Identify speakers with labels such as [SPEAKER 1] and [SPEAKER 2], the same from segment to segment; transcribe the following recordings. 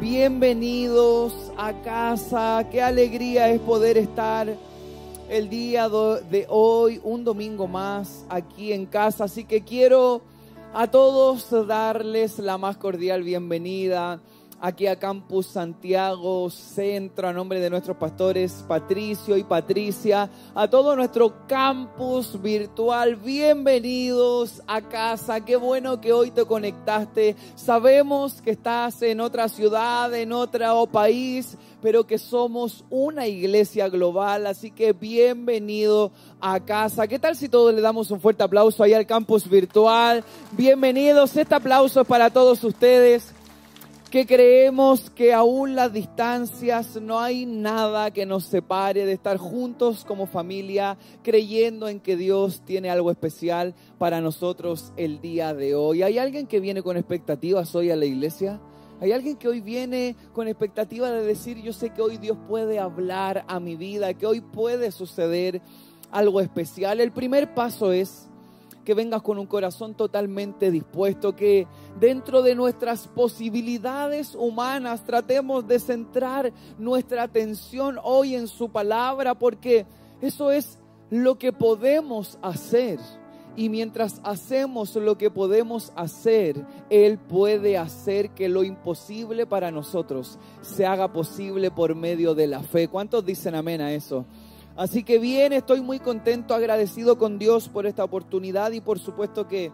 [SPEAKER 1] Bienvenidos a casa. Qué alegría es poder estar el día de hoy, un domingo más aquí en casa. Así que quiero a todos darles la más cordial bienvenida aquí a Campus Santiago Centro, a nombre de nuestros pastores Patricio y Patricia, a todo nuestro campus virtual, bienvenidos a casa, qué bueno que hoy te conectaste, sabemos que estás en otra ciudad, en otro país, pero que somos una iglesia global, así que bienvenido a casa. ¿Qué tal si todos le damos un fuerte aplauso ahí al campus virtual? Bienvenidos, este aplauso es para todos ustedes que creemos que aún las distancias no hay nada que nos separe de estar juntos como familia, creyendo en que Dios tiene algo especial para nosotros el día de hoy. ¿Hay alguien que viene con expectativas hoy a la iglesia? Hay alguien que hoy viene con expectativa de decir, yo sé que hoy Dios puede hablar a mi vida, que hoy puede suceder algo especial. El primer paso es que vengas con un corazón totalmente dispuesto, que dentro de nuestras posibilidades humanas tratemos de centrar nuestra atención hoy en su palabra, porque eso es lo que podemos hacer. Y mientras hacemos lo que podemos hacer, Él puede hacer que lo imposible para nosotros se haga posible por medio de la fe. ¿Cuántos dicen amén a eso? Así que bien, estoy muy contento, agradecido con Dios por esta oportunidad y por supuesto que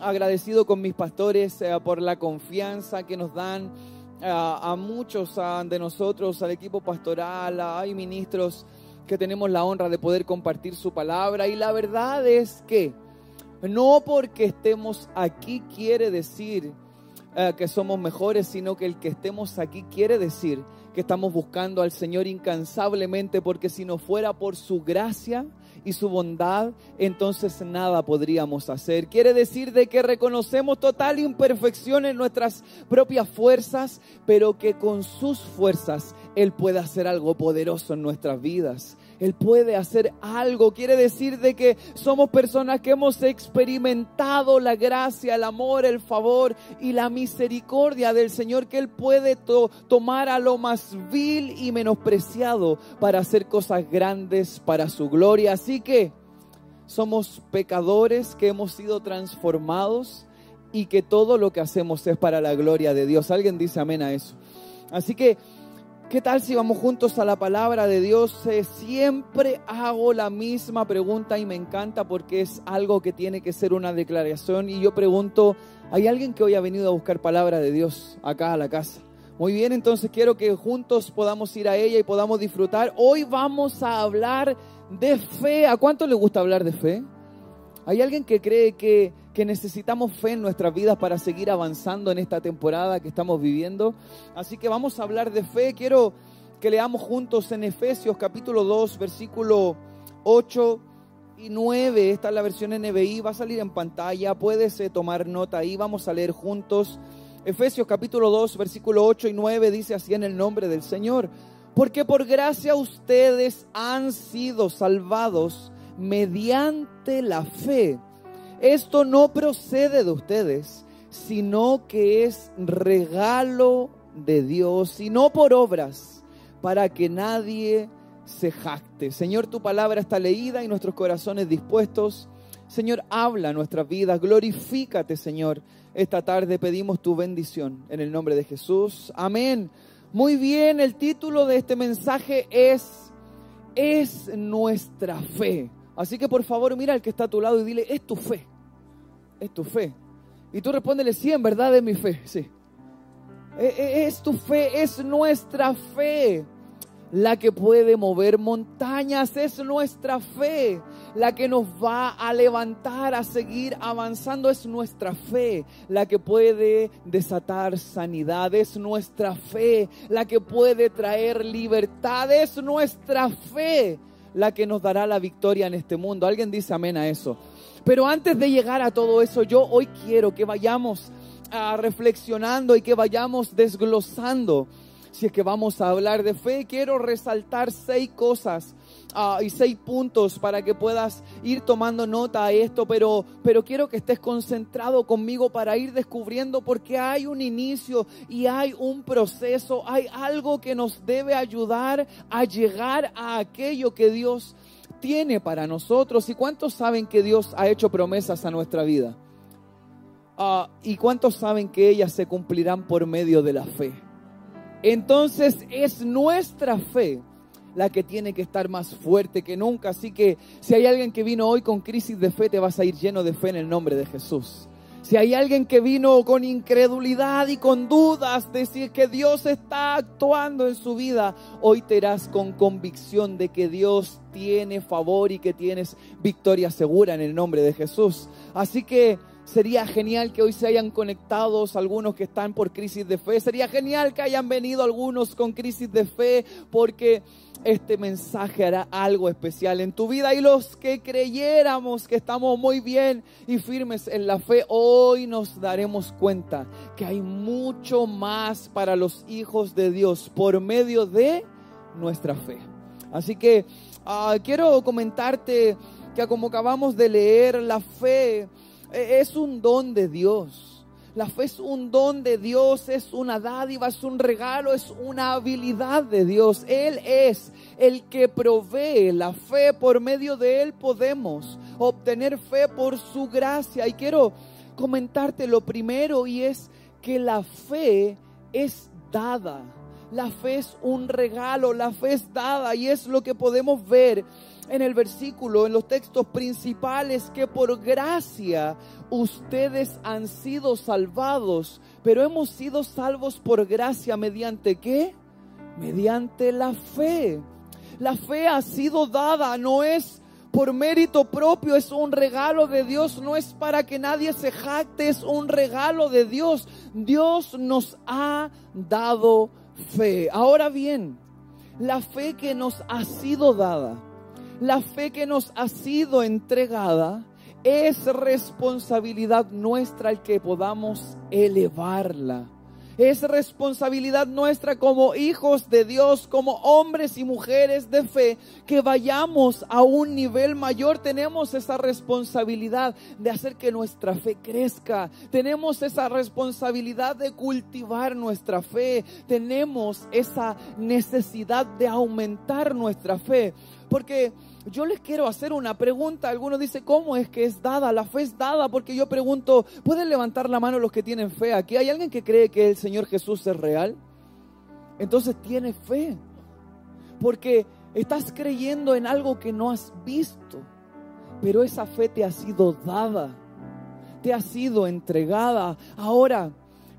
[SPEAKER 1] agradecido con mis pastores eh, por la confianza que nos dan eh, a muchos de nosotros, al equipo pastoral, hay ministros que tenemos la honra de poder compartir su palabra. Y la verdad es que no porque estemos aquí quiere decir eh, que somos mejores, sino que el que estemos aquí quiere decir que estamos buscando al Señor incansablemente, porque si no fuera por su gracia y su bondad, entonces nada podríamos hacer. Quiere decir de que reconocemos total imperfección en nuestras propias fuerzas, pero que con sus fuerzas Él puede hacer algo poderoso en nuestras vidas. Él puede hacer algo. Quiere decir de que somos personas que hemos experimentado la gracia, el amor, el favor y la misericordia del Señor, que Él puede tomar a lo más vil y menospreciado para hacer cosas grandes para su gloria. Así que somos pecadores que hemos sido transformados y que todo lo que hacemos es para la gloria de Dios. Alguien dice amén a eso. Así que ¿Qué tal si vamos juntos a la palabra de Dios? Eh, siempre hago la misma pregunta y me encanta porque es algo que tiene que ser una declaración. Y yo pregunto, ¿hay alguien que hoy ha venido a buscar palabra de Dios acá a la casa? Muy bien, entonces quiero que juntos podamos ir a ella y podamos disfrutar. Hoy vamos a hablar de fe. ¿A cuánto le gusta hablar de fe? ¿Hay alguien que cree que que necesitamos fe en nuestras vidas para seguir avanzando en esta temporada que estamos viviendo. Así que vamos a hablar de fe. Quiero que leamos juntos en Efesios capítulo 2, versículo 8 y 9. Esta es la versión NBI, va a salir en pantalla. Puedes eh, tomar nota ahí, vamos a leer juntos. Efesios capítulo 2, versículo 8 y 9 dice así en el nombre del Señor. Porque por gracia ustedes han sido salvados mediante la fe. Esto no procede de ustedes, sino que es regalo de Dios, y no por obras, para que nadie se jacte. Señor, tu palabra está leída y nuestros corazones dispuestos. Señor, habla nuestras vidas, glorifícate, Señor. Esta tarde pedimos tu bendición en el nombre de Jesús. Amén. Muy bien, el título de este mensaje es Es nuestra fe. Así que por favor mira al que está a tu lado y dile, es tu fe es tu fe. Y tú respóndele, sí, en verdad es mi fe, sí. E, e, es tu fe, es nuestra fe la que puede mover montañas, es nuestra fe la que nos va a levantar a seguir avanzando, es nuestra fe la que puede desatar sanidad, es nuestra fe la que puede traer libertad, es nuestra fe la que nos dará la victoria en este mundo. ¿Alguien dice amén a eso? Pero antes de llegar a todo eso, yo hoy quiero que vayamos ah, reflexionando y que vayamos desglosando. Si es que vamos a hablar de fe, quiero resaltar seis cosas Ah, y seis puntos para que puedas ir tomando nota a esto, pero, pero quiero que estés concentrado conmigo para ir descubriendo porque hay un inicio y hay un proceso, hay algo que nos debe ayudar a llegar a aquello que Dios tiene para nosotros. ¿Y cuántos saben que Dios ha hecho promesas a nuestra vida? Ah, ¿Y cuántos saben que ellas se cumplirán por medio de la fe? Entonces es nuestra fe la que tiene que estar más fuerte que nunca. Así que si hay alguien que vino hoy con crisis de fe, te vas a ir lleno de fe en el nombre de Jesús. Si hay alguien que vino con incredulidad y con dudas de si que Dios está actuando en su vida, hoy te irás con convicción de que Dios tiene favor y que tienes victoria segura en el nombre de Jesús. Así que Sería genial que hoy se hayan conectado algunos que están por crisis de fe. Sería genial que hayan venido algunos con crisis de fe porque este mensaje hará algo especial en tu vida. Y los que creyéramos que estamos muy bien y firmes en la fe, hoy nos daremos cuenta que hay mucho más para los hijos de Dios por medio de nuestra fe. Así que ah, quiero comentarte que como acabamos de leer, la fe e, es un don de Dios. La fe es un don de Dios, es una dádiva, es un regalo, es una habilidad de Dios. Él es el que provee la fe. Por medio de Él podemos obtener fe por su gracia. Y quiero comentarte lo primero y es que la fe es dada. La fe es un regalo, la fe es dada y es lo que podemos ver en el versículo, en los textos principales, que por gracia ustedes han sido salvados, pero hemos sido salvos por gracia mediante qué? Mediante la fe. La fe ha sido dada, no es por mérito propio, es un regalo de Dios, no es para que nadie se jacte, es un regalo de Dios. Dios nos ha dado fe. Ahora bien, la fe que nos ha sido dada, la fe que nos ha sido entregada, es responsabilidad nuestra el que podamos elevarla. Es responsabilidad nuestra como hijos de Dios, como hombres y mujeres de fe, que vayamos a un nivel mayor. Tenemos esa responsabilidad de hacer que nuestra fe crezca. Tenemos esa responsabilidad de cultivar nuestra fe. Tenemos esa necesidad de aumentar nuestra fe. Porque yo les quiero hacer una pregunta. Algunos dicen, ¿cómo es que es dada? La fe es dada porque yo pregunto, ¿pueden levantar la mano los que tienen fe aquí? ¿Hay alguien que cree que el Señor Jesús es real? Entonces tiene fe. Porque estás creyendo en algo que no has visto. Pero esa fe te ha sido dada. Te ha sido entregada. Ahora,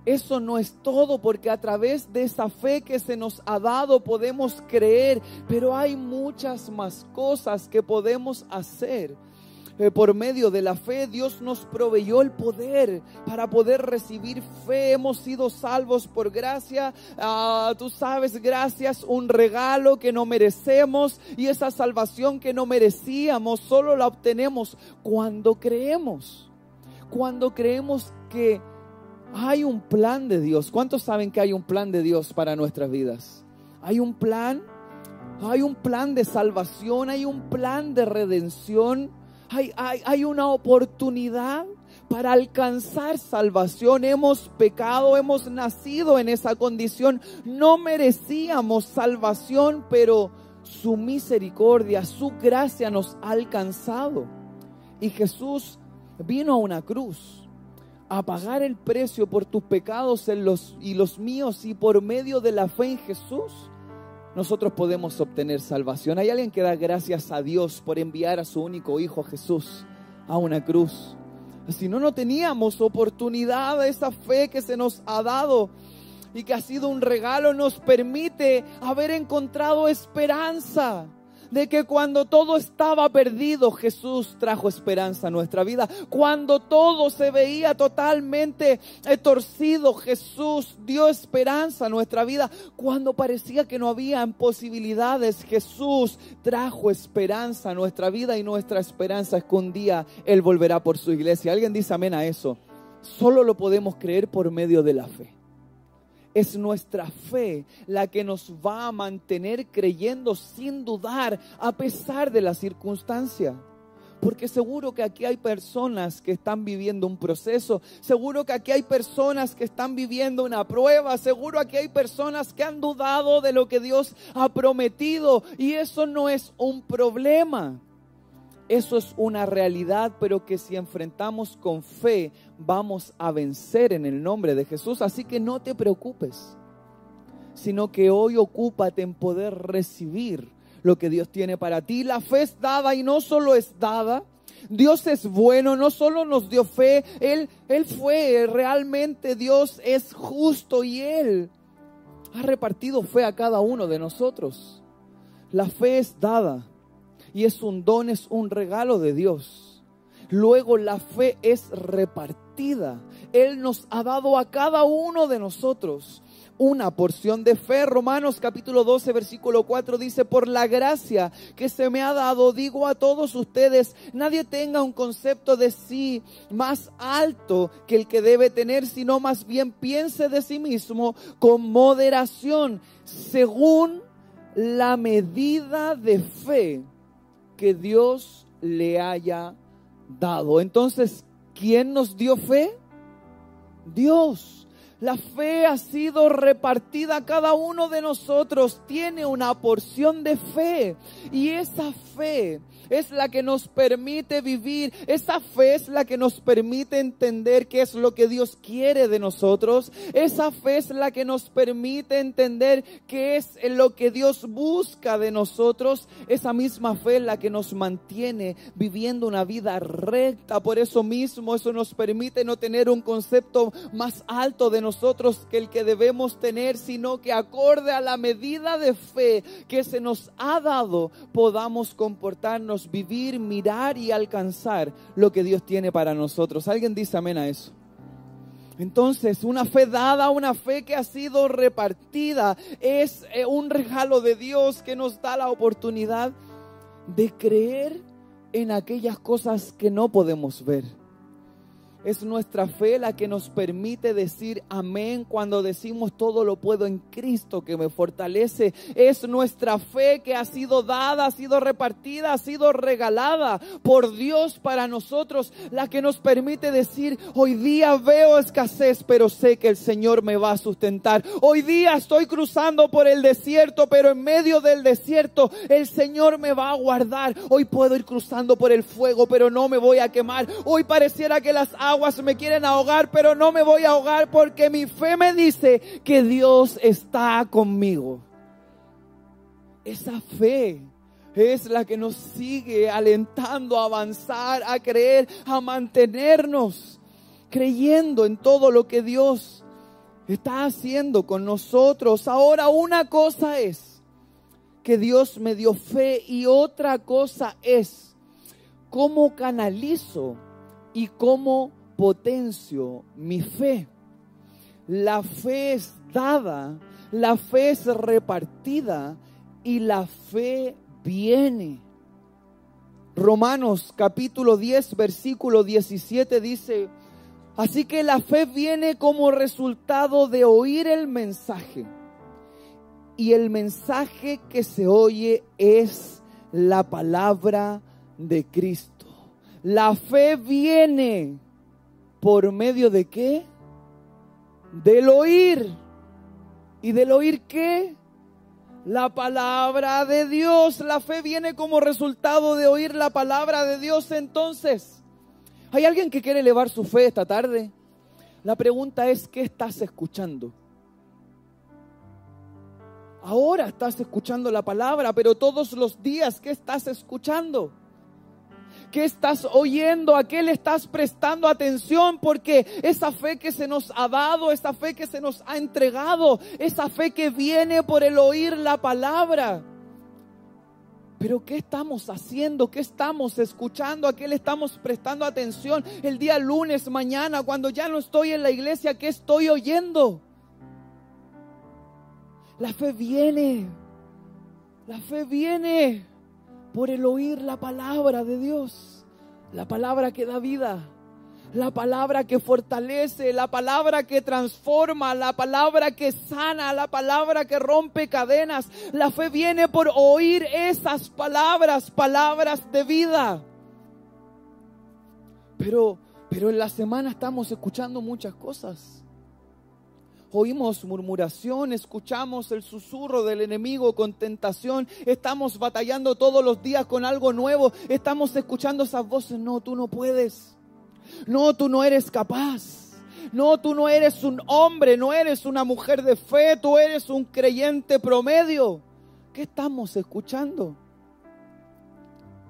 [SPEAKER 1] eso no es todo porque a través de esa fe que se nos ha dado podemos creer, pero hay muchas más cosas que podemos hacer. Eh, por medio de la fe Dios nos proveyó el poder para poder recibir fe. Hemos sido salvos por gracia. Ah, tú sabes, gracias, un regalo que no merecemos y esa salvación que no merecíamos solo la obtenemos cuando creemos. Cuando creemos que hay un plan de Dios. ¿Cuántos saben que hay un plan de Dios para nuestras vidas? Hay un plan, hay un plan de salvación, hay un plan de redención, hay, hay, una oportunidad para alcanzar salvación. Hemos pecado, hemos nacido en esa condición. No merecíamos salvación, pero su misericordia, su gracia nos ha alcanzado. Y Jesús vino a una cruz a pagar el precio por tus pecados en los, y los míos y por medio de la fe en Jesús, nosotros podemos obtener salvación. Hay alguien que da gracias a Dios por enviar a su único Hijo Jesús a una cruz. Si no, no teníamos oportunidad, esa fe que se nos ha dado y que ha sido un regalo nos permite haber encontrado esperanza de que cuando todo estaba perdido, Jesús trajo esperanza a nuestra vida. Cuando todo se veía totalmente torcido, Jesús dio esperanza a nuestra vida. Cuando parecía que no había posibilidades, Jesús trajo esperanza a nuestra vida y nuestra esperanza es que un día Él volverá por su iglesia. ¿Alguien dice amén a eso? Solo lo podemos creer por medio de la fe. Es nuestra fe la que nos va a mantener creyendo sin dudar a pesar de la circunstancia. Porque seguro que aquí hay personas que están viviendo un proceso, seguro que aquí hay personas que están viviendo una prueba, seguro que hay personas que han dudado de lo que Dios ha prometido y eso no es un problema. Eso es una realidad, pero que si enfrentamos con fe vamos a vencer en el nombre de Jesús. Así que no te preocupes, sino que hoy ocúpate en poder recibir lo que Dios tiene para ti. La fe es dada y no solo es dada. Dios es bueno, no solo nos dio fe, Él, Él fue realmente Dios es justo y Él ha repartido fe a cada uno de nosotros. La fe es dada y es un don, es un regalo de Dios. Luego la fe es repartida. Él nos ha dado a cada uno de nosotros una porción de fe. Romanos capítulo 12, versículo 4 dice, por la gracia que se me ha dado, digo a todos ustedes, nadie tenga un concepto de sí más alto que el que debe tener, sino más bien piense de sí mismo con moderación, según la medida de fe que Dios le haya dado. Entonces, ¿quién nos dio fe? Dios. La fe ha sido repartida a cada uno de nosotros. Tiene una porción de fe. Y esa fe es la que nos permite vivir. Esa fe es la que nos permite entender qué es lo que Dios quiere de nosotros. Esa fe es la que nos permite entender qué es lo que Dios busca de nosotros. Esa misma fe es la que nos mantiene viviendo una vida recta. Por eso mismo, eso nos permite no tener un concepto más alto de nosotros que el que debemos tener, sino que acorde a la medida de fe que se nos ha dado, podamos comportarnos vivir, mirar y alcanzar lo que Dios tiene para nosotros. ¿Alguien dice amén a eso? Entonces, una fe dada, una fe que ha sido repartida, es eh, un regalo de Dios que nos da la oportunidad de creer en aquellas cosas que no podemos ver es nuestra fe la que nos permite decir amén cuando decimos todo lo puedo en Cristo que me fortalece. Es nuestra fe que ha sido dada, ha sido repartida, ha sido regalada por Dios para nosotros, la que nos permite decir, hoy día veo escasez, pero sé que el Señor me va a sustentar. Hoy día estoy cruzando por el desierto, pero en medio del desierto el Señor me va a guardar. Hoy puedo ir cruzando por el fuego, pero no me voy a quemar. Hoy pareciera que las aguas aguas me quieren ahogar, pero no me voy a ahogar porque mi fe me dice que Dios está conmigo. Esa fe es la que nos sigue alentando a avanzar, a creer, a mantenernos creyendo en todo lo que Dios está haciendo con nosotros. Ahora una cosa es que Dios me dio fe y otra cosa es cómo canalizo y cómo potencio mi fe. La fe es dada, la fe es repartida y la fe viene. Romanos capítulo 10, versículo 17 dice, así que la fe viene como resultado de oír el mensaje. Y el mensaje que se oye es la palabra de Cristo. La fe viene ¿Por medio de qué? Del oír. ¿Y del oír qué? La palabra de Dios. La fe viene como resultado de oír la palabra de Dios. Entonces, ¿hay alguien que quiere elevar su fe esta tarde? La pregunta es, ¿qué estás escuchando? Ahora estás escuchando la palabra, pero todos los días, ¿qué estás escuchando? Qué estás oyendo, a qué le estás prestando atención, porque esa fe que se nos ha dado, esa fe que se nos ha entregado, esa fe que viene por el oír la palabra. Pero ¿qué estamos haciendo? ¿Qué estamos escuchando? ¿A qué le estamos prestando atención el día lunes, mañana, cuando ya no estoy en la iglesia? ¿Qué estoy oyendo? La fe viene. La fe viene por el oír la palabra de Dios, la palabra que da vida, la palabra que fortalece, la palabra que transforma, la palabra que sana, la palabra que rompe cadenas. La fe viene por oír esas palabras, palabras de vida. Pero, pero en la semana estamos escuchando muchas cosas. Oímos murmuración, escuchamos el susurro del enemigo con tentación, estamos batallando todos los días con algo nuevo, estamos escuchando esas voces, no, tú no puedes, no, tú no eres capaz, no, tú no eres un hombre, no eres una mujer de fe, tú eres un creyente promedio. ¿Qué estamos escuchando?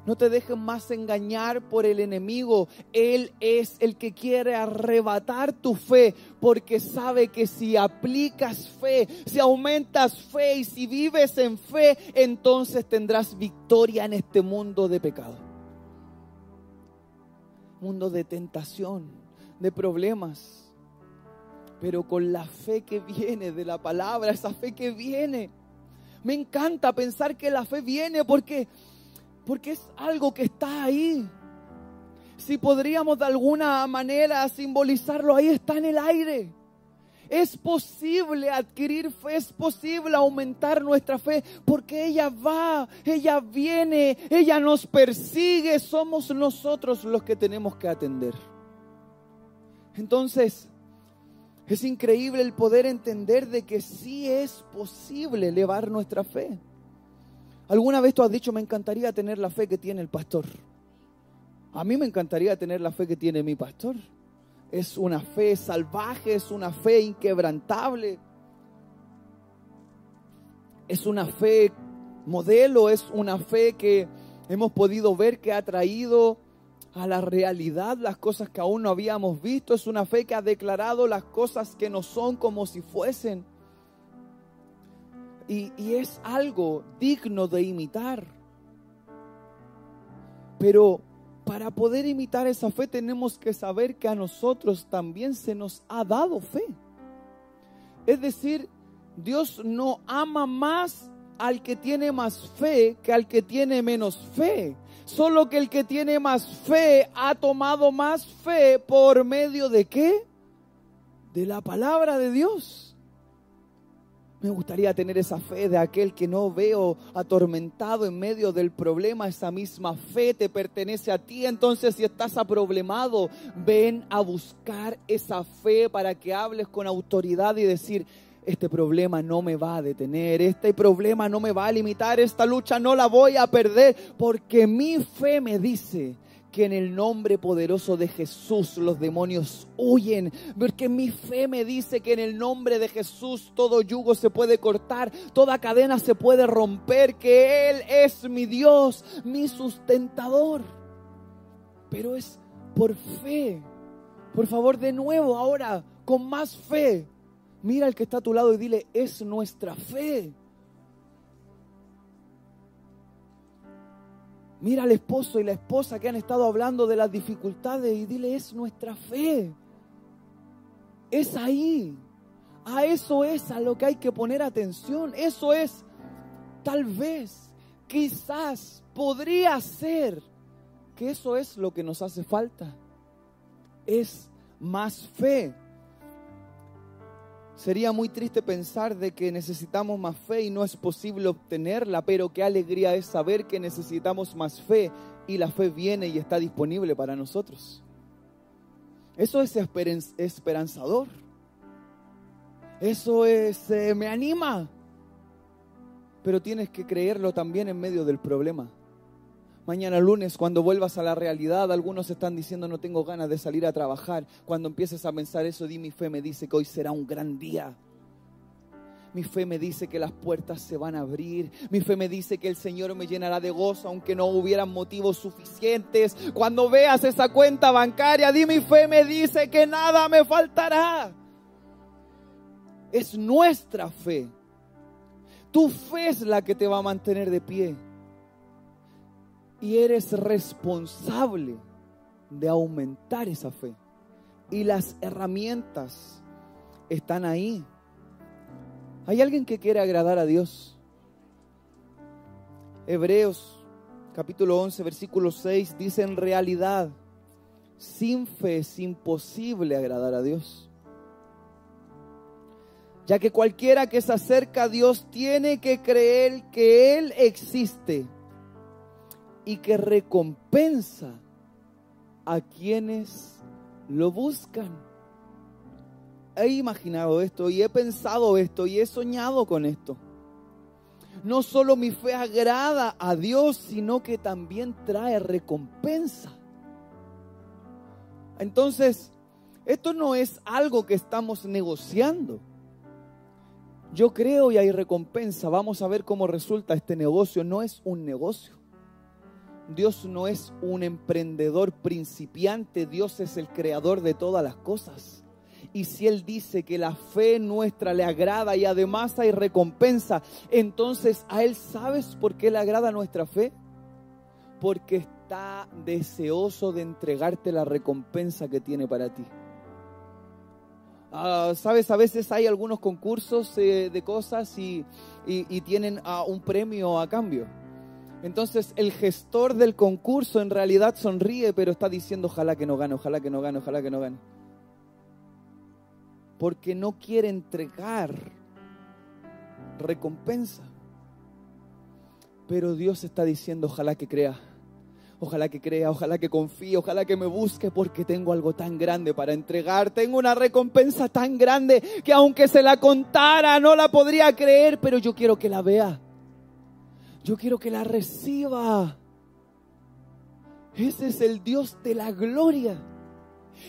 [SPEAKER 1] No te dejes más engañar por el enemigo. Él es el que quiere arrebatar tu fe porque sabe que si aplicas fe, si aumentas fe y si vives en fe, entonces tendrás victoria en este mundo de pecado. Mundo de tentación, de problemas. Pero con la fe que viene de la palabra, esa fe que viene. Me encanta pensar que la fe viene porque porque es algo que está ahí. Si podríamos de alguna manera simbolizarlo, ahí está en el aire. Es posible adquirir fe, es posible aumentar nuestra fe, porque ella va, ella viene, ella nos persigue, somos nosotros los que tenemos que atender. Entonces, es increíble el poder entender de que sí es posible elevar nuestra fe. ¿Alguna vez tú has dicho, me encantaría tener la fe que tiene el pastor? A mí me encantaría tener la fe que tiene mi pastor. Es una fe salvaje, es una fe inquebrantable. Es una fe modelo, es una fe que hemos podido ver que ha traído a la realidad las cosas que aún no habíamos visto. Es una fe que ha declarado las cosas que no son como si fuesen y, es algo digno de imitar. Pero para poder imitar esa fe tenemos que saber que a nosotros también se nos ha dado fe. Es decir, Dios no ama más al que tiene más fe que al que tiene menos fe. Solo que el que tiene más fe ha tomado más fe por medio de qué? De la palabra de Dios. Me gustaría tener esa fe de aquel que no veo atormentado en medio del problema. Esa misma fe te pertenece a ti. Entonces, si estás aproblemado, ven a buscar esa fe para que hables con autoridad y decir, este problema no me va a detener, este problema no me va a limitar, esta lucha no la voy a perder, porque mi fe me dice que en el nombre poderoso de Jesús los demonios huyen, porque mi fe me dice que en el nombre de Jesús todo yugo se puede cortar, toda cadena se puede romper, que Él es mi Dios, mi sustentador. Pero es por fe. Por favor, de nuevo, ahora, con más fe. Mira al que está a tu lado y dile, es nuestra fe. Mira al esposo y la esposa que han estado hablando de las dificultades y dile, es nuestra fe. Es ahí. A eso es a lo que hay que poner atención. Eso es, tal vez, quizás, podría ser que eso es lo que nos hace falta. Es más fe. Sería muy triste pensar de que necesitamos más fe y no es posible obtenerla, pero qué alegría es saber que necesitamos más fe y la fe viene y está disponible para nosotros. Eso es esperanzador. Eso es, eh, me anima. Pero tienes que creerlo también en medio del problema. Mañana lunes, cuando vuelvas a la realidad, algunos están diciendo no tengo ganas de salir a trabajar. Cuando empieces a pensar eso, di mi fe me dice que hoy será un gran día. Mi fe me dice que las puertas se van a abrir. Mi fe me dice que el Señor me llenará de gozo aunque no hubieran motivos suficientes. Cuando veas esa cuenta bancaria, di mi fe me dice que nada me faltará. Es nuestra fe. Tu fe es la que te va a mantener de pie y eres responsable de aumentar esa fe. Y las herramientas están ahí. ¿Hay alguien que quiere agradar a Dios? Hebreos capítulo 11, versículo 6 dice en realidad, sin fe es imposible agradar a Dios. Ya que cualquiera que se acerca a Dios tiene que creer que Él existe y que recompensa a quienes lo buscan. He imaginado esto y he pensado esto y he soñado con esto. No solo mi fe agrada a Dios, sino que también trae recompensa. Entonces, esto no es algo que estamos negociando. Yo creo y hay recompensa. Vamos a ver cómo resulta este negocio. No es un negocio. Dios no es un emprendedor principiante, Dios es el creador de todas las cosas. Y si Él dice que la fe nuestra le agrada y además hay recompensa, entonces a Él sabes por qué le agrada nuestra fe. Porque está deseoso de entregarte la recompensa que tiene para ti. Ah, Sabes, a veces hay algunos concursos eh, de cosas y, tienen ah, un premio a cambio. Entonces el gestor del concurso en realidad sonríe, pero está diciendo ojalá que no gane, ojalá que no gane, ojalá que no gane. Porque no quiere entregar recompensa. Pero Dios está diciendo ojalá que crea. Ojalá que crea, ojalá que confíe, ojalá que me busque porque tengo algo tan grande para entregar. Tengo una recompensa tan grande que aunque se la contara no la podría creer, pero yo quiero que la vea. Yo quiero que la reciba. Ese es el Dios de la gloria.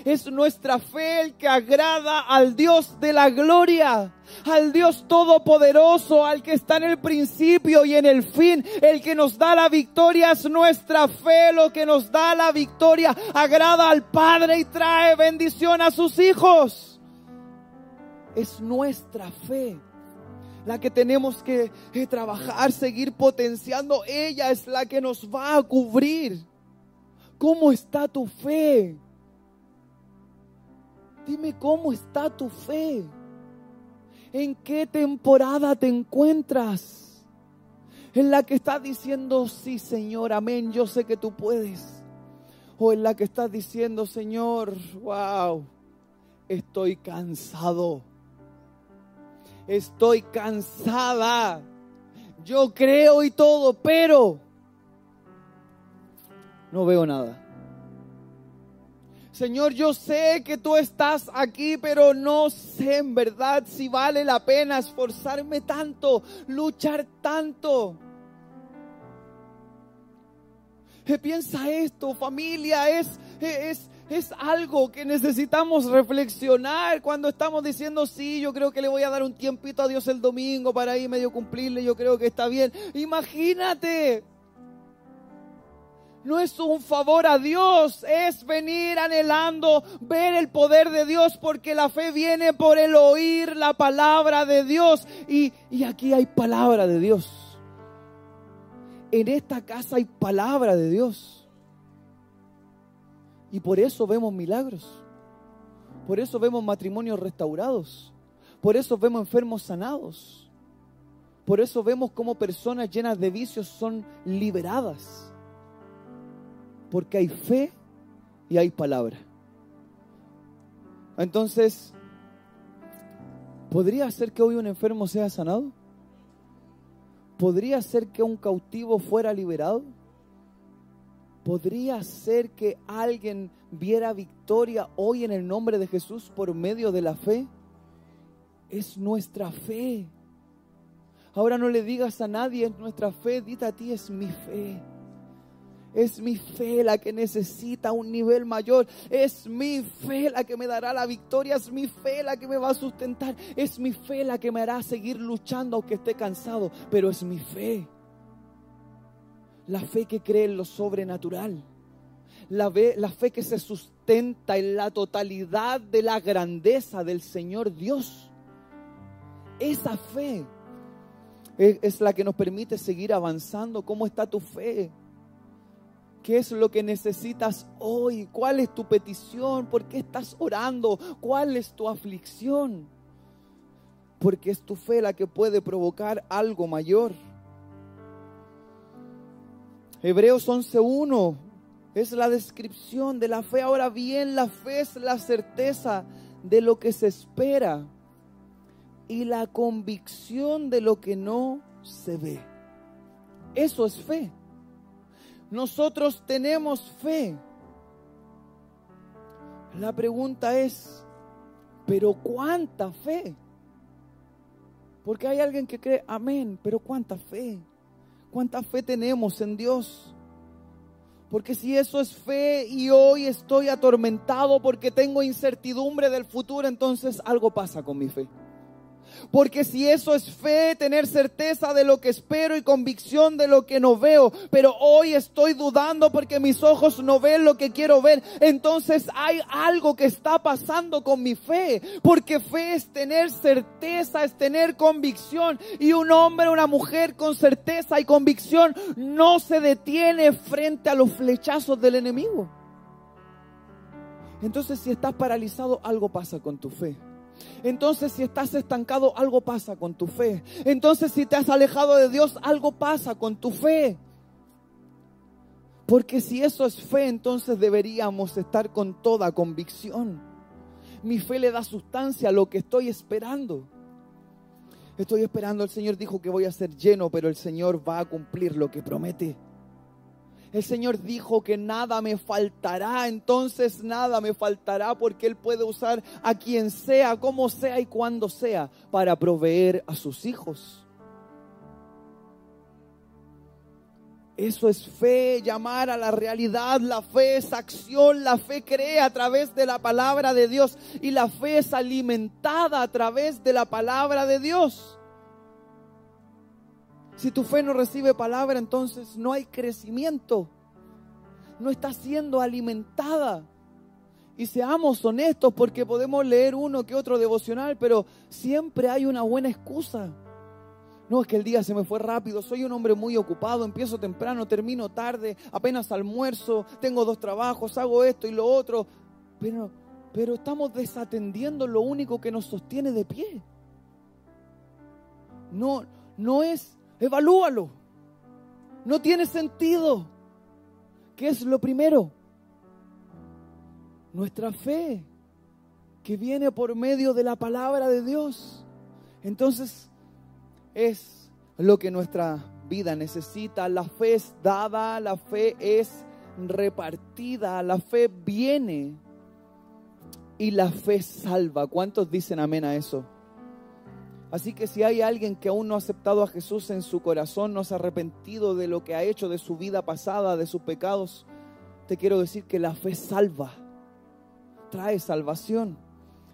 [SPEAKER 1] Es nuestra fe el que agrada al Dios de la gloria, al Dios todopoderoso, al que está en el principio y en el fin, el que nos da la victoria. Es nuestra fe lo que nos da la victoria. Agrada al Padre y trae bendición a sus hijos. Es nuestra fe la que tenemos que eh, trabajar, seguir potenciando. Ella es la que nos va a cubrir. ¿Cómo está tu fe? Dime cómo está tu fe. ¿En qué temporada te encuentras? En la que estás diciendo, sí Señor, amén, yo sé que tú puedes. O en la que estás diciendo, Señor, wow, estoy cansado estoy cansada. Yo creo y todo, pero no veo nada. Señor, yo sé que tú estás aquí, pero no sé en verdad si vale la pena esforzarme tanto, luchar tanto. Eh, piensa esto, familia, es, es, es algo que necesitamos reflexionar cuando estamos diciendo, sí, yo creo que le voy a dar un tiempito a Dios el domingo para ahí medio cumplirle, yo creo que está bien. Imagínate, no es un favor a Dios, es venir anhelando ver el poder de Dios, porque la fe viene por el oír la palabra de Dios. Y, y aquí hay palabra de Dios. En esta casa hay palabra de Dios. Y por eso vemos milagros. Por eso vemos matrimonios restaurados. Por eso vemos enfermos sanados. Por eso vemos cómo personas llenas de vicios son liberadas. Porque hay fe y hay palabra. Entonces, ¿podría ser que hoy un enfermo sea sanado? ¿Podría ser que un cautivo fuera liberado? ¿Podría ser que alguien viera victoria hoy en el nombre de Jesús por medio de la fe? Es nuestra fe. Ahora no le digas a nadie, es nuestra fe, dita a ti, es mi fe. Es mi fe la que necesita un nivel mayor. Es mi fe la que me dará la victoria. Es mi fe la que me va a sustentar. Es mi fe la que me hará seguir luchando aunque esté cansado. Pero es mi fe. La fe que cree en lo sobrenatural. La, fe que se sustenta en la totalidad de la grandeza del Señor Dios. Esa fe es, es la que nos permite seguir avanzando. ¿Cómo está tu fe? ¿Qué es lo que necesitas hoy? ¿Cuál es tu petición? ¿Por qué estás orando? ¿Cuál es tu aflicción? Porque es tu fe la que puede provocar algo mayor. Hebreos 11.1 Es la descripción de la fe. Ahora bien, la fe es la certeza de lo que se espera y la convicción de lo que no se ve. Eso es fe. Nosotros tenemos fe. La pregunta es, ¿pero cuánta fe? Porque hay alguien que cree, amén, pero ¿cuánta fe? ¿Cuánta fe tenemos en Dios? Porque si eso es fe y hoy estoy atormentado porque tengo incertidumbre del futuro, entonces algo pasa con mi fe. Porque si eso es fe, tener certeza de lo que espero y convicción de lo que no veo, pero hoy estoy dudando porque mis ojos no ven lo que quiero ver, entonces hay algo que está pasando con mi fe. Porque fe es tener certeza, es tener convicción. Y un hombre, una mujer con certeza y convicción no se detiene frente a los flechazos del enemigo. Entonces si estás paralizado, algo pasa con tu fe. Entonces si estás estancado, algo pasa con tu fe. Entonces si te has alejado de Dios, algo pasa con tu fe. Porque si eso es fe, entonces deberíamos estar con toda convicción. Mi fe le da sustancia a lo que estoy esperando. Estoy esperando, el Señor dijo que voy a ser lleno, pero el Señor va a cumplir lo que promete. El Señor dijo que nada me faltará, entonces nada me faltará porque Él puede usar a quien sea, como sea y cuando sea para proveer a sus hijos. Eso es fe, llamar a la realidad. La fe es acción. La fe crea a través de la palabra de Dios. Y la fe es alimentada a través de la palabra de Dios. Si tu fe no recibe palabra, entonces no hay crecimiento. No está siendo alimentada. Y seamos honestos porque podemos leer uno que otro devocional, pero siempre hay una buena excusa. No, es que el día se me fue rápido, soy un hombre muy ocupado, empiezo temprano, termino tarde, apenas almuerzo, tengo dos trabajos, hago esto y lo otro. Pero, pero estamos desatendiendo lo único que nos sostiene de pie. No, no es Evalúalo. No tiene sentido. ¿Qué es lo primero? Nuestra fe, que viene por medio de la palabra de Dios. Entonces, es lo que nuestra vida necesita. La fe es dada, la fe es repartida, la fe viene y la fe salva. ¿Cuántos dicen amén a eso? Así que si hay alguien que aún no ha aceptado a Jesús en su corazón, no se ha arrepentido de lo que ha hecho, de su vida pasada, de sus pecados, te quiero decir que la fe salva, trae salvación.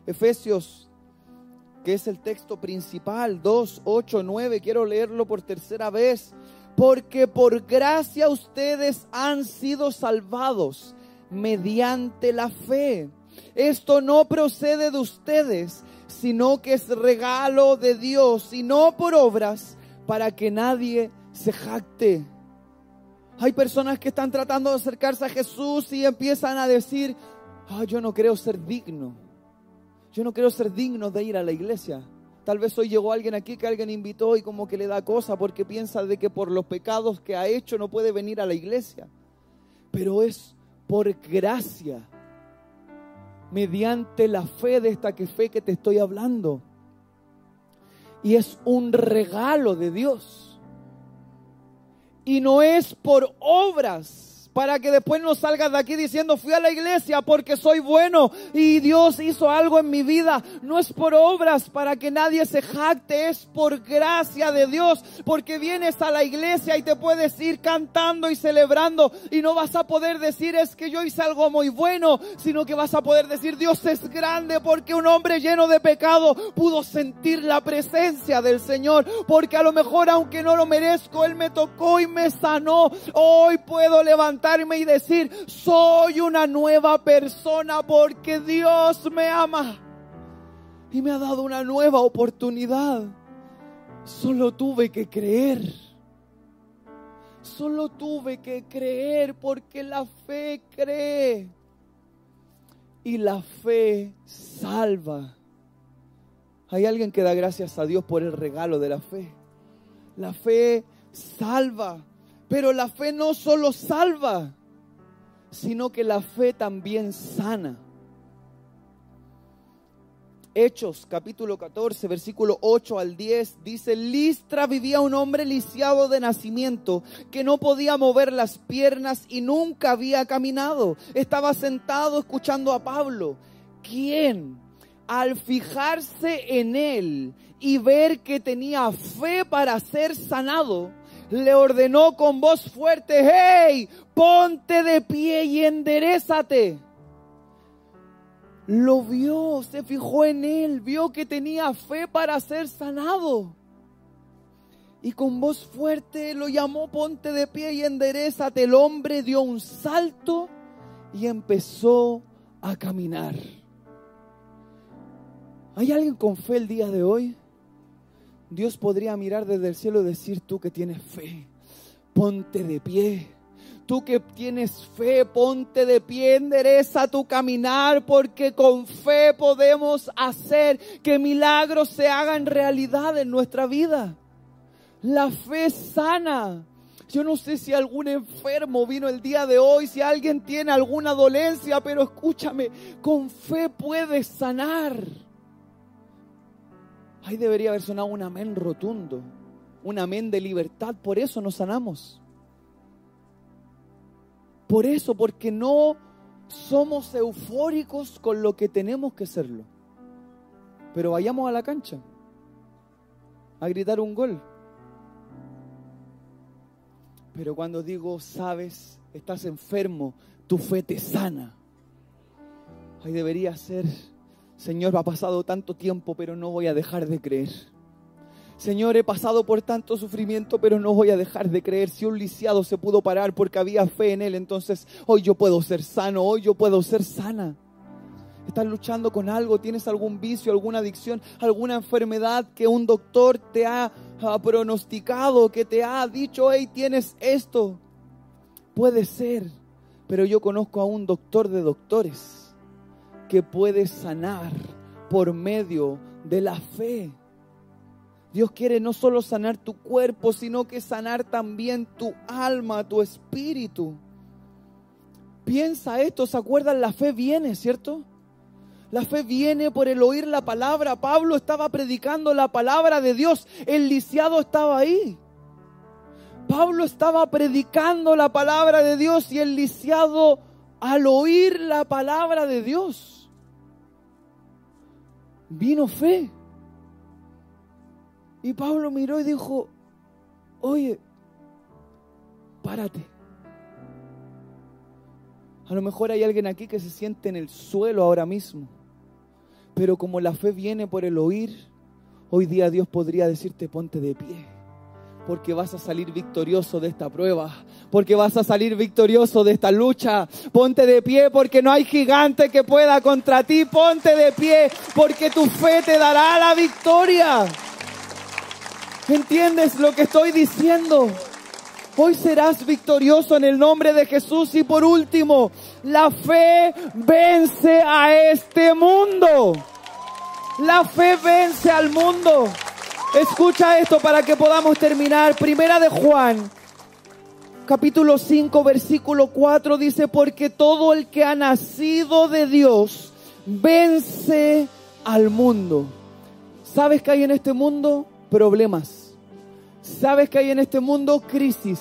[SPEAKER 1] Efesios, que es el texto principal, 2, 8, 9, quiero leerlo por tercera vez. Porque por gracia ustedes han sido salvados mediante la fe. Esto no procede de ustedes sino que es regalo de Dios y no por obras para que nadie se jacte. Hay personas que están tratando de acercarse a Jesús y empiezan a decir, ah, yo no creo ser digno. Yo no creo ser digno de ir a la iglesia. Tal vez hoy llegó alguien aquí que alguien invitó y como que le da cosa porque piensa de que por los pecados que ha hecho no puede venir a la iglesia. Pero es por gracia mediante la fe de esta que fe que te estoy hablando. Y es un regalo de Dios. Y no es por obras para que después no salgas de aquí diciendo fui a la iglesia porque soy bueno y Dios hizo algo en mi vida. No es por obras para que nadie se jacte, es por gracia de Dios, porque vienes a la iglesia y te puedes ir cantando y celebrando y no vas a poder decir es que yo hice algo muy bueno, sino que vas a poder decir Dios es grande porque un hombre lleno de pecado pudo sentir la presencia del Señor, porque a lo mejor aunque no lo merezco, Él me tocó y me sanó. Hoy puedo levantar y decir, soy una nueva persona porque Dios me ama y me ha dado una nueva oportunidad. Solo tuve que creer. Solo tuve que creer porque la fe cree. Y la fe salva. Hay alguien que da gracias a Dios por el regalo de la fe. La fe salva. Pero la fe no solo salva, sino que la fe también sana. Hechos capítulo 14, versículo 8 al 10 dice, Listra vivía un hombre lisiado de nacimiento que no podía mover las piernas y nunca había caminado. Estaba sentado escuchando a Pablo, quien al fijarse en él y ver que tenía fe para ser sanado, le ordenó con voz fuerte, hey, ponte de pie y enderezate lo vio, se fijó en él, vio que tenía fe para ser sanado. Y con voz fuerte lo llamó, ponte de pie y enderezate. El hombre dio un salto y empezó a caminar. ¿Hay alguien con fe el día de hoy? Dios podría mirar desde el cielo y decir, tú que tienes fe, ponte de pie Tú que tienes fe, ponte de pie, endereza tu caminar, porque con fe podemos hacer que milagros se hagan realidad en nuestra vida. La fe sana. Yo no sé si algún enfermo vino el día de hoy, si alguien tiene alguna dolencia, pero escúchame, con fe puedes sanar. Ahí debería haber sonado un amén rotundo, un amén de libertad, por eso nos sanamos. Por eso, porque no somos eufóricos con lo que tenemos que serlo. Pero vayamos a la cancha a gritar un gol. Pero cuando digo, sabes, estás enfermo, tu fe te sana. Ahí debería ser, Señor, ha pasado tanto tiempo, pero no voy a dejar de creer. Señor, he pasado por tanto sufrimiento, pero no voy a dejar de creer. Si un lisiado se pudo parar porque había fe en él, entonces hoy yo puedo ser sano, hoy yo puedo ser sana. Estás luchando con algo, tienes algún vicio, alguna adicción, alguna enfermedad que un doctor te ha, pronosticado, que te ha dicho, hey, tienes esto. Puede ser, pero yo conozco a un doctor de doctores que puede sanar por medio de la fe. Dios quiere no solo sanar tu cuerpo, sino que sanar también tu alma, tu espíritu. Piensa esto, ¿se acuerdan? La fe viene, ¿cierto? La fe viene por el oír la palabra. Pablo estaba predicando la palabra de Dios. El lisiado estaba ahí. Pablo estaba predicando la palabra de Dios y el lisiado al oír la palabra de Dios vino fe. Y Pablo miró y dijo, oye, párate. A lo mejor hay alguien aquí que se siente en el suelo ahora mismo. Pero como la fe viene por el oír, hoy día Dios podría decirte ponte de pie. Porque vas a salir victorioso de esta prueba. Porque vas a salir victorioso de esta lucha. Ponte de pie porque no hay gigante que pueda contra ti. Ponte de pie porque tu fe te dará la victoria. ¿Entiendes lo que estoy diciendo? Hoy serás victorioso en el nombre de Jesús. Y por último, la fe vence a este mundo. La fe vence al mundo. Escucha esto para que podamos terminar. Primera de Juan, capítulo 5, versículo 4 dice, porque todo el que ha nacido de Dios vence al mundo. ¿Sabes que hay en este mundo? Problemas Sabes que hay en este mundo crisis.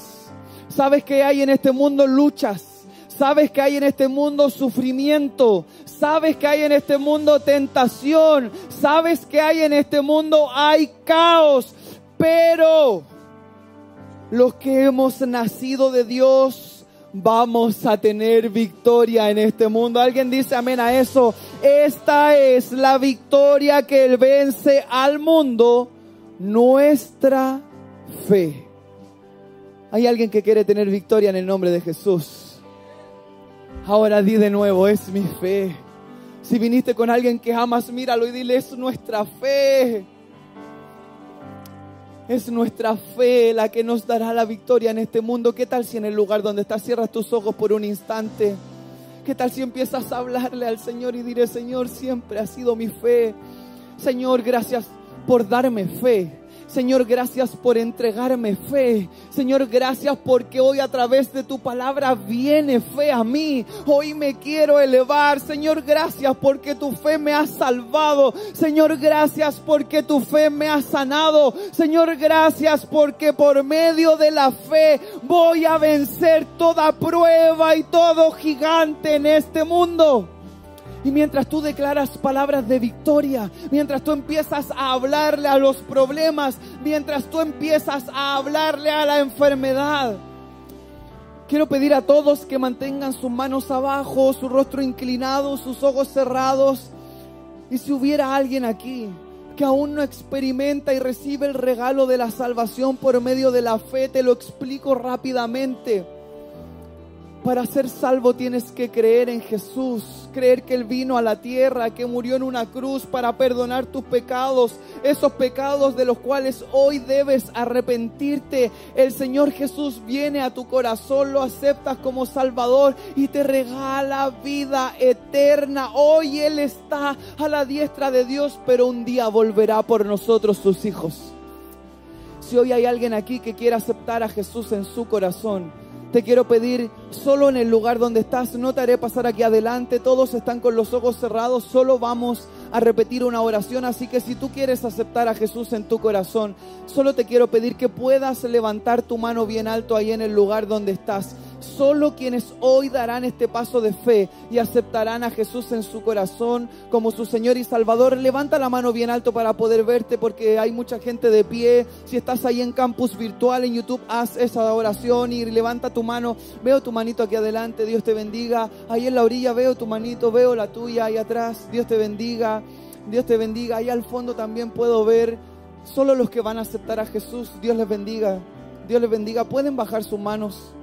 [SPEAKER 1] Sabes que hay en este mundo luchas. Sabes que hay en este mundo sufrimiento. Sabes que hay en este mundo tentación. Sabes que hay en este mundo hay caos. Pero los que hemos nacido de Dios vamos a tener victoria en este mundo. Alguien dice amén a eso. Esta es la victoria que vence al mundo. Nuestra fe. Hay alguien que quiere tener victoria en el nombre de Jesús. Ahora di de nuevo, es mi fe. Si viniste con alguien que amas, míralo y dile, es nuestra fe. Es nuestra fe la que nos dará la victoria en este mundo. ¿Qué tal si en el lugar donde estás cierras tus ojos por un instante? ¿Qué tal si empiezas a hablarle al Señor y diré, Señor, siempre ha sido mi fe. Señor, gracias por darme fe. Señor, gracias por entregarme fe. Señor, gracias porque hoy a través de tu palabra viene fe a mí. Hoy me quiero elevar. Señor, gracias porque tu fe me ha salvado. Señor, gracias porque tu fe me ha sanado. Señor, gracias porque por medio de la fe voy a vencer toda prueba y todo gigante en este mundo. Y mientras tú declaras palabras de victoria, mientras tú empiezas a hablarle a los problemas, mientras tú empiezas a hablarle a la enfermedad, quiero pedir a todos que mantengan sus manos abajo, su rostro inclinado, sus ojos cerrados. Y si hubiera alguien aquí que aún no experimenta y recibe el regalo de la salvación por medio de la fe, te lo explico rápidamente. Para ser salvo tienes que creer en Jesús, creer que Él vino a la tierra, que murió en una cruz para perdonar tus pecados, esos pecados de los cuales hoy debes arrepentirte. El Señor Jesús viene a tu corazón, lo aceptas como Salvador y te regala vida eterna. Hoy Él está a la diestra de Dios, pero un día volverá por nosotros sus hijos. Si hoy hay alguien aquí que quiera aceptar a Jesús en su corazón, te quiero pedir, solo en el lugar donde estás, no te haré pasar aquí adelante, todos están con los ojos cerrados, solo vamos a repetir una oración, así que si tú quieres aceptar a Jesús en tu corazón, solo te quiero pedir que puedas levantar tu mano bien alto ahí en el lugar donde estás. Solo quienes hoy darán este paso de fe y aceptarán a Jesús en su corazón como su Señor y Salvador, levanta la mano bien alto para poder verte porque hay mucha gente de pie. Si estás ahí en campus virtual en YouTube, haz esa oración y levanta tu mano. Veo tu manito aquí adelante, Dios te bendiga. Ahí en la orilla veo tu manito, veo la tuya ahí atrás. Dios te bendiga. Dios te bendiga. Ahí al fondo también puedo ver solo los que van a aceptar a Jesús. Dios les bendiga. Dios les bendiga. Pueden bajar sus manos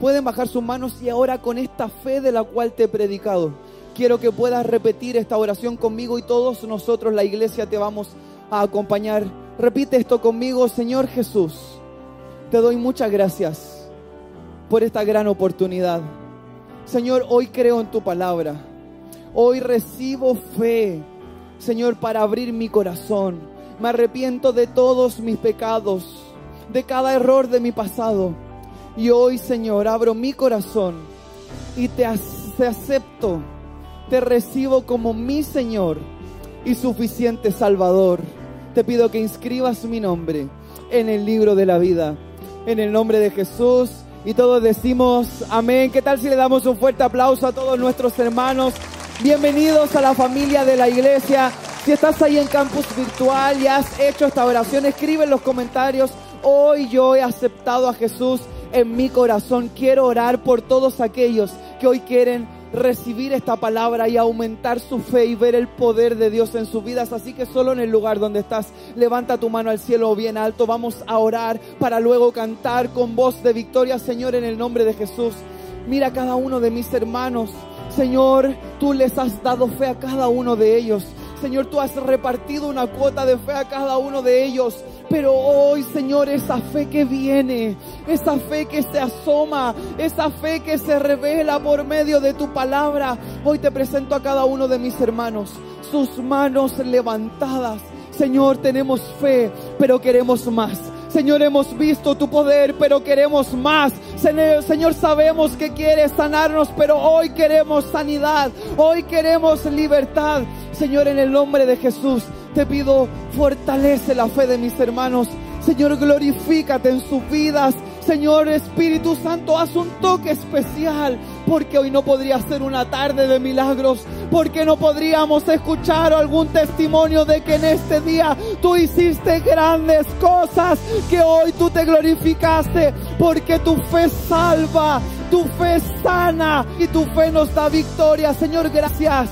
[SPEAKER 1] pueden bajar sus manos y ahora con esta fe de la cual te he predicado, quiero que puedas repetir esta oración conmigo y todos nosotros, la iglesia, te vamos a acompañar. Repite esto conmigo, Señor Jesús, te doy muchas gracias por esta gran oportunidad. Señor, hoy creo en tu palabra. Hoy recibo fe, Señor, para abrir mi corazón. Me arrepiento de todos mis pecados, de cada error de mi pasado. Y hoy, Señor, abro mi corazón y te, acepto, te recibo como mi Señor y suficiente Salvador. Te pido que inscribas mi nombre en el libro de la vida. En el nombre de Jesús. Y todos decimos amén. ¿Qué tal si le damos un fuerte aplauso a todos nuestros hermanos? Bienvenidos a la familia de la iglesia. Si estás ahí en campus virtual y has hecho esta oración, escribe en los comentarios. Hoy yo he aceptado a Jesús en mi corazón. Quiero orar por todos aquellos que hoy quieren recibir esta palabra y aumentar su fe y ver el poder de Dios en sus vidas. Así que solo en el lugar donde estás, levanta tu mano al cielo bien alto. Vamos a orar para luego cantar con voz de victoria, Señor, en el nombre de Jesús. Mira cada uno de mis hermanos. Señor, tú les has dado fe a cada uno de ellos. Señor, tú has repartido una cuota de fe a cada uno de ellos. Pero hoy, Señor, esa fe que viene, esa fe que se asoma, esa fe que se revela por medio de tu palabra, hoy te presento a cada uno de mis hermanos, sus manos levantadas. Señor, tenemos fe, pero queremos más. Señor, hemos visto tu poder, pero queremos más. Señor, sabemos que quieres sanarnos, pero hoy queremos sanidad. Hoy queremos libertad. Señor, en el nombre de Jesús, te pido, fortalece la fe de mis hermanos. Señor, glorifícate en sus vidas. Señor Espíritu Santo, haz un toque especial, porque hoy no podría ser una tarde de milagros, porque no podríamos escuchar algún testimonio de que en este día tú hiciste grandes cosas, que hoy tú te glorificaste, porque tu fe salva, tu fe sana y tu fe nos da victoria. Señor, gracias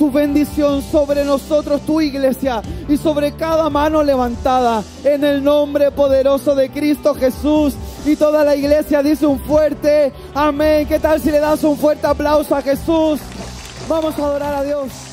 [SPEAKER 1] tu bendición sobre nosotros, tu iglesia, y sobre cada mano levantada, en el nombre poderoso de Cristo Jesús. Y toda la iglesia dice un fuerte amén. ¿Qué tal si le das un fuerte aplauso a Jesús? Vamos a adorar a Dios.